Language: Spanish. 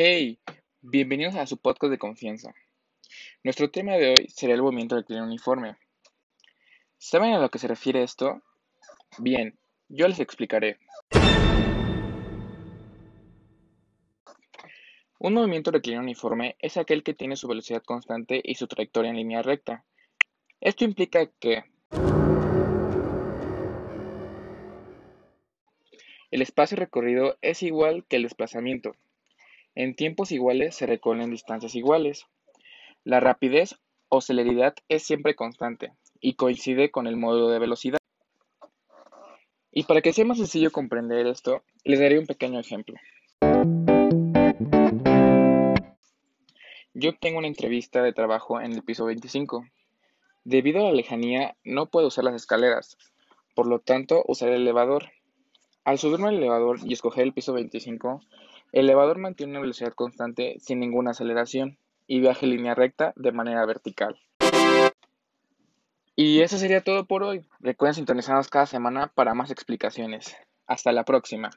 Hey, bienvenidos a su podcast de confianza. Nuestro tema de hoy será el movimiento del cliente uniforme. ¿Saben a lo que se refiere esto? Bien, yo les explicaré. Un movimiento rectilíneo uniforme es aquel que tiene su velocidad constante y su trayectoria en línea recta. Esto implica que el espacio recorrido es igual que el desplazamiento. En tiempos iguales se recorren distancias iguales. La rapidez o celeridad es siempre constante y coincide con el módulo de velocidad. Y para que sea más sencillo comprender esto, les daré un pequeño ejemplo. Yo tengo una entrevista de trabajo en el piso 25. Debido a la lejanía, no puedo usar las escaleras, por lo tanto usaré el elevador. Al subirme al elevador y escoger el piso 25, el elevador mantiene una velocidad constante sin ninguna aceleración y viaja en línea recta de manera vertical. Y eso sería todo por hoy. Recuerden sintonizarnos cada semana para más explicaciones. Hasta la próxima.